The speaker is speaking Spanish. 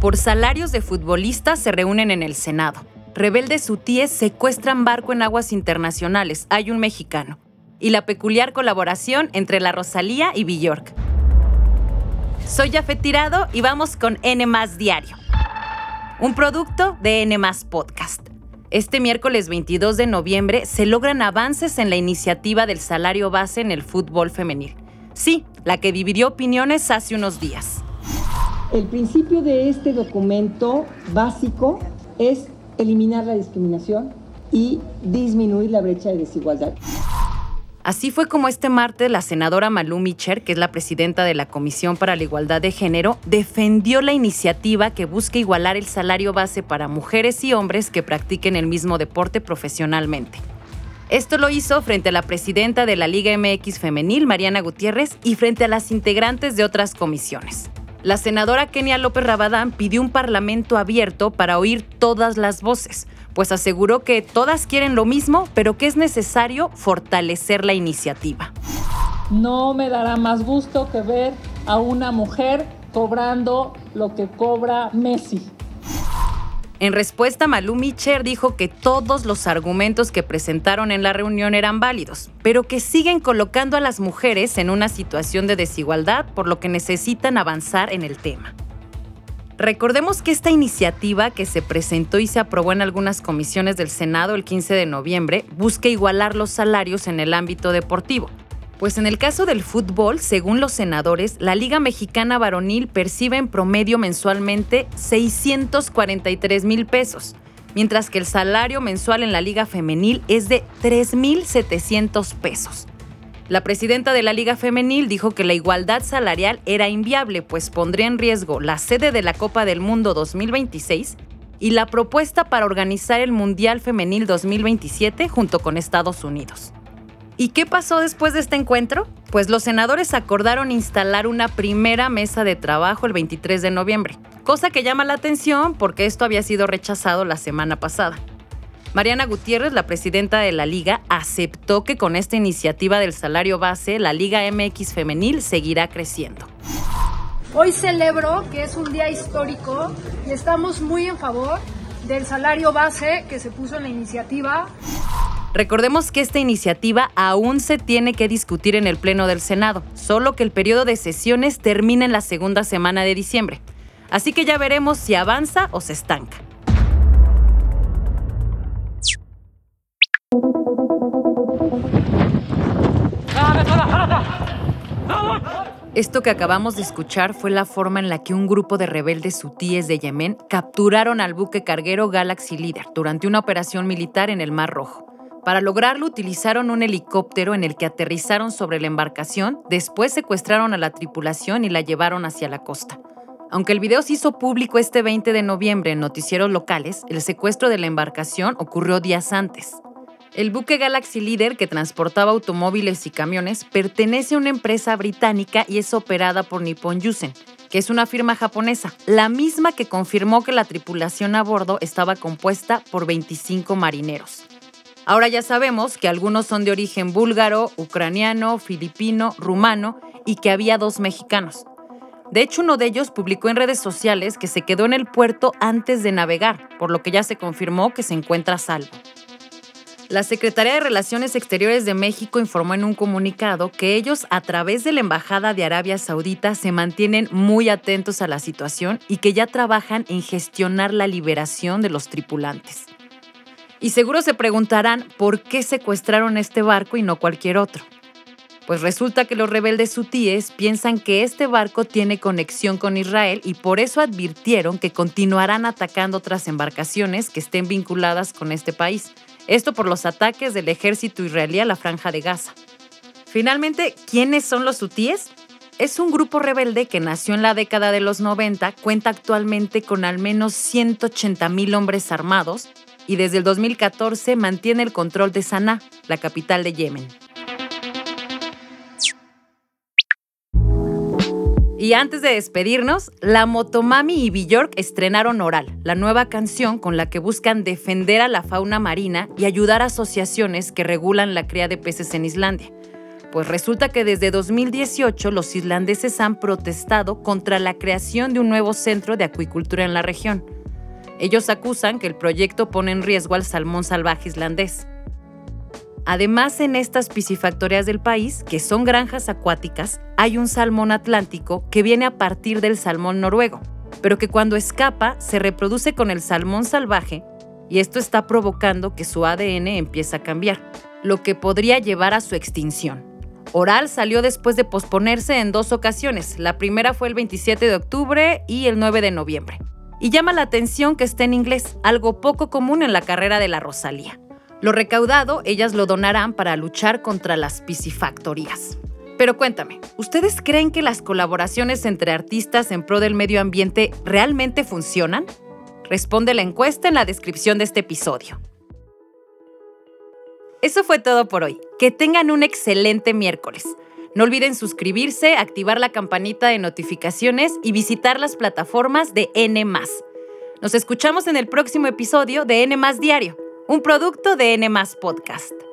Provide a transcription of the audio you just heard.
Por salarios de futbolistas se reúnen en el Senado. Rebeldes hutíes secuestran barco en aguas internacionales. Hay un mexicano. Y la peculiar colaboración entre la Rosalía y Bjork. Soy Jafet Tirado y vamos con N Diario. Un producto de N Podcast. Este miércoles 22 de noviembre se logran avances en la iniciativa del salario base en el fútbol femenil. Sí, la que dividió opiniones hace unos días. El principio de este documento básico es eliminar la discriminación y disminuir la brecha de desigualdad. Así fue como este martes la senadora Malú Micher, que es la presidenta de la Comisión para la Igualdad de Género, defendió la iniciativa que busca igualar el salario base para mujeres y hombres que practiquen el mismo deporte profesionalmente. Esto lo hizo frente a la presidenta de la Liga MX Femenil, Mariana Gutiérrez, y frente a las integrantes de otras comisiones. La senadora Kenia López Rabadán pidió un parlamento abierto para oír todas las voces, pues aseguró que todas quieren lo mismo, pero que es necesario fortalecer la iniciativa. No me dará más gusto que ver a una mujer cobrando lo que cobra Messi. En respuesta, Malú Micher dijo que todos los argumentos que presentaron en la reunión eran válidos, pero que siguen colocando a las mujeres en una situación de desigualdad, por lo que necesitan avanzar en el tema. Recordemos que esta iniciativa que se presentó y se aprobó en algunas comisiones del Senado el 15 de noviembre busca igualar los salarios en el ámbito deportivo, pues en el caso del fútbol, según los senadores, la Liga Mexicana Varonil percibe en promedio mensualmente 643 mil pesos, mientras que el salario mensual en la Liga Femenil es de 3.700 pesos. La presidenta de la Liga Femenil dijo que la igualdad salarial era inviable, pues pondría en riesgo la sede de la Copa del Mundo 2026 y la propuesta para organizar el Mundial Femenil 2027 junto con Estados Unidos. ¿Y qué pasó después de este encuentro? Pues los senadores acordaron instalar una primera mesa de trabajo el 23 de noviembre, cosa que llama la atención porque esto había sido rechazado la semana pasada. Mariana Gutiérrez, la presidenta de la liga, aceptó que con esta iniciativa del salario base, la Liga MX femenil seguirá creciendo. Hoy celebro que es un día histórico y estamos muy en favor del salario base que se puso en la iniciativa. Recordemos que esta iniciativa aún se tiene que discutir en el Pleno del Senado, solo que el periodo de sesiones termina en la segunda semana de diciembre. Así que ya veremos si avanza o se estanca. Esto que acabamos de escuchar fue la forma en la que un grupo de rebeldes hutíes de Yemen capturaron al buque carguero Galaxy Leader durante una operación militar en el Mar Rojo. Para lograrlo utilizaron un helicóptero en el que aterrizaron sobre la embarcación, después secuestraron a la tripulación y la llevaron hacia la costa. Aunque el video se hizo público este 20 de noviembre en noticieros locales, el secuestro de la embarcación ocurrió días antes. El buque Galaxy Leader, que transportaba automóviles y camiones, pertenece a una empresa británica y es operada por Nippon Yusen, que es una firma japonesa, la misma que confirmó que la tripulación a bordo estaba compuesta por 25 marineros. Ahora ya sabemos que algunos son de origen búlgaro, ucraniano, filipino, rumano y que había dos mexicanos. De hecho, uno de ellos publicó en redes sociales que se quedó en el puerto antes de navegar, por lo que ya se confirmó que se encuentra salvo. La Secretaría de Relaciones Exteriores de México informó en un comunicado que ellos, a través de la Embajada de Arabia Saudita, se mantienen muy atentos a la situación y que ya trabajan en gestionar la liberación de los tripulantes. Y seguro se preguntarán por qué secuestraron este barco y no cualquier otro. Pues resulta que los rebeldes hutíes piensan que este barco tiene conexión con Israel y por eso advirtieron que continuarán atacando otras embarcaciones que estén vinculadas con este país. Esto por los ataques del ejército israelí a la franja de Gaza. Finalmente, ¿quiénes son los hutíes? Es un grupo rebelde que nació en la década de los 90, cuenta actualmente con al menos 180 mil hombres armados y desde el 2014 mantiene el control de Sanaa, la capital de Yemen. Y antes de despedirnos, la Motomami y Bjork estrenaron Oral, la nueva canción con la que buscan defender a la fauna marina y ayudar a asociaciones que regulan la cría de peces en Islandia. Pues resulta que desde 2018 los islandeses han protestado contra la creación de un nuevo centro de acuicultura en la región. Ellos acusan que el proyecto pone en riesgo al salmón salvaje islandés. Además, en estas piscifactorias del país, que son granjas acuáticas, hay un salmón atlántico que viene a partir del salmón noruego, pero que cuando escapa se reproduce con el salmón salvaje y esto está provocando que su ADN empiece a cambiar, lo que podría llevar a su extinción. Oral salió después de posponerse en dos ocasiones. La primera fue el 27 de octubre y el 9 de noviembre. Y llama la atención que esté en inglés, algo poco común en la carrera de la Rosalía. Lo recaudado, ellas lo donarán para luchar contra las piscifactorías. Pero cuéntame, ¿ustedes creen que las colaboraciones entre artistas en pro del medio ambiente realmente funcionan? Responde la encuesta en la descripción de este episodio. Eso fue todo por hoy. Que tengan un excelente miércoles. No olviden suscribirse, activar la campanita de notificaciones y visitar las plataformas de N. Nos escuchamos en el próximo episodio de N Diario, un producto de N Podcast.